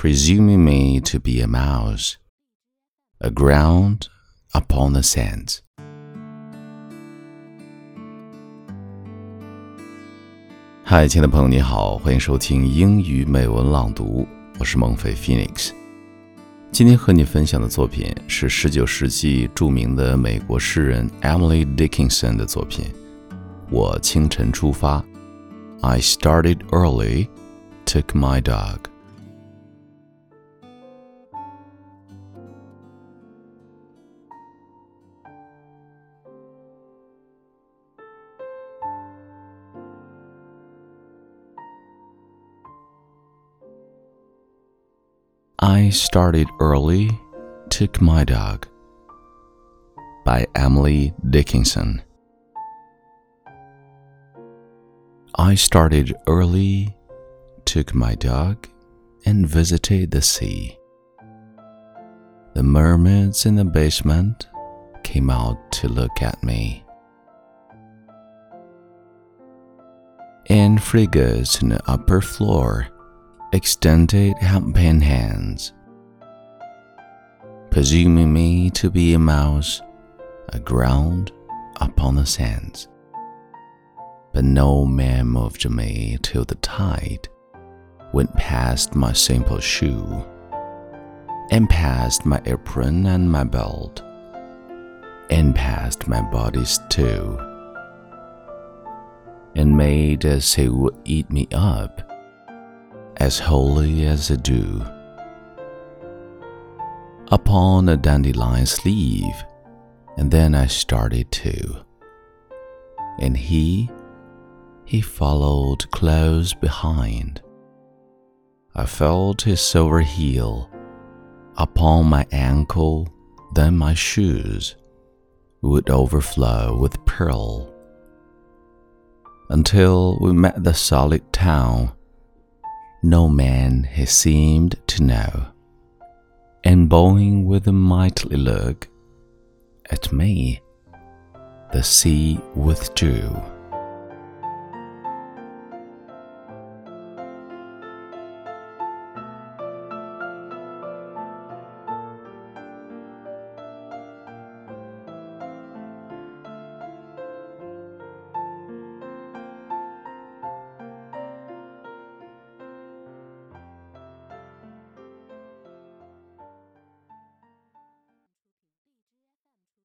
presuming me to be a mouse, aground upon the sand. Hi，亲爱的朋友，你好，欢迎收听英语美文朗读，我是孟飞 Phoenix。今天和你分享的作品是19世纪著名的美国诗人 Emily Dickinson 的作品。我清晨出发，I started early, took my dog。I started early, took my dog. By Emily Dickinson. I started early, took my dog, and visited the sea. The mermaids in the basement came out to look at me. And frigates in the upper floor extended helping hands, presuming me to be a mouse aground upon the sands. But no man moved me till the tide went past my simple shoe, and past my apron and my belt, and past my bodice too, and made as he would eat me up as wholly as a dew. Upon a dandelion sleeve, and then I started too. And he, he followed close behind. I felt his silver heel upon my ankle, then my shoes would overflow with pearl. Until we met the solid town no man he seemed to know, and bowing with a mighty look at me, the sea withdrew.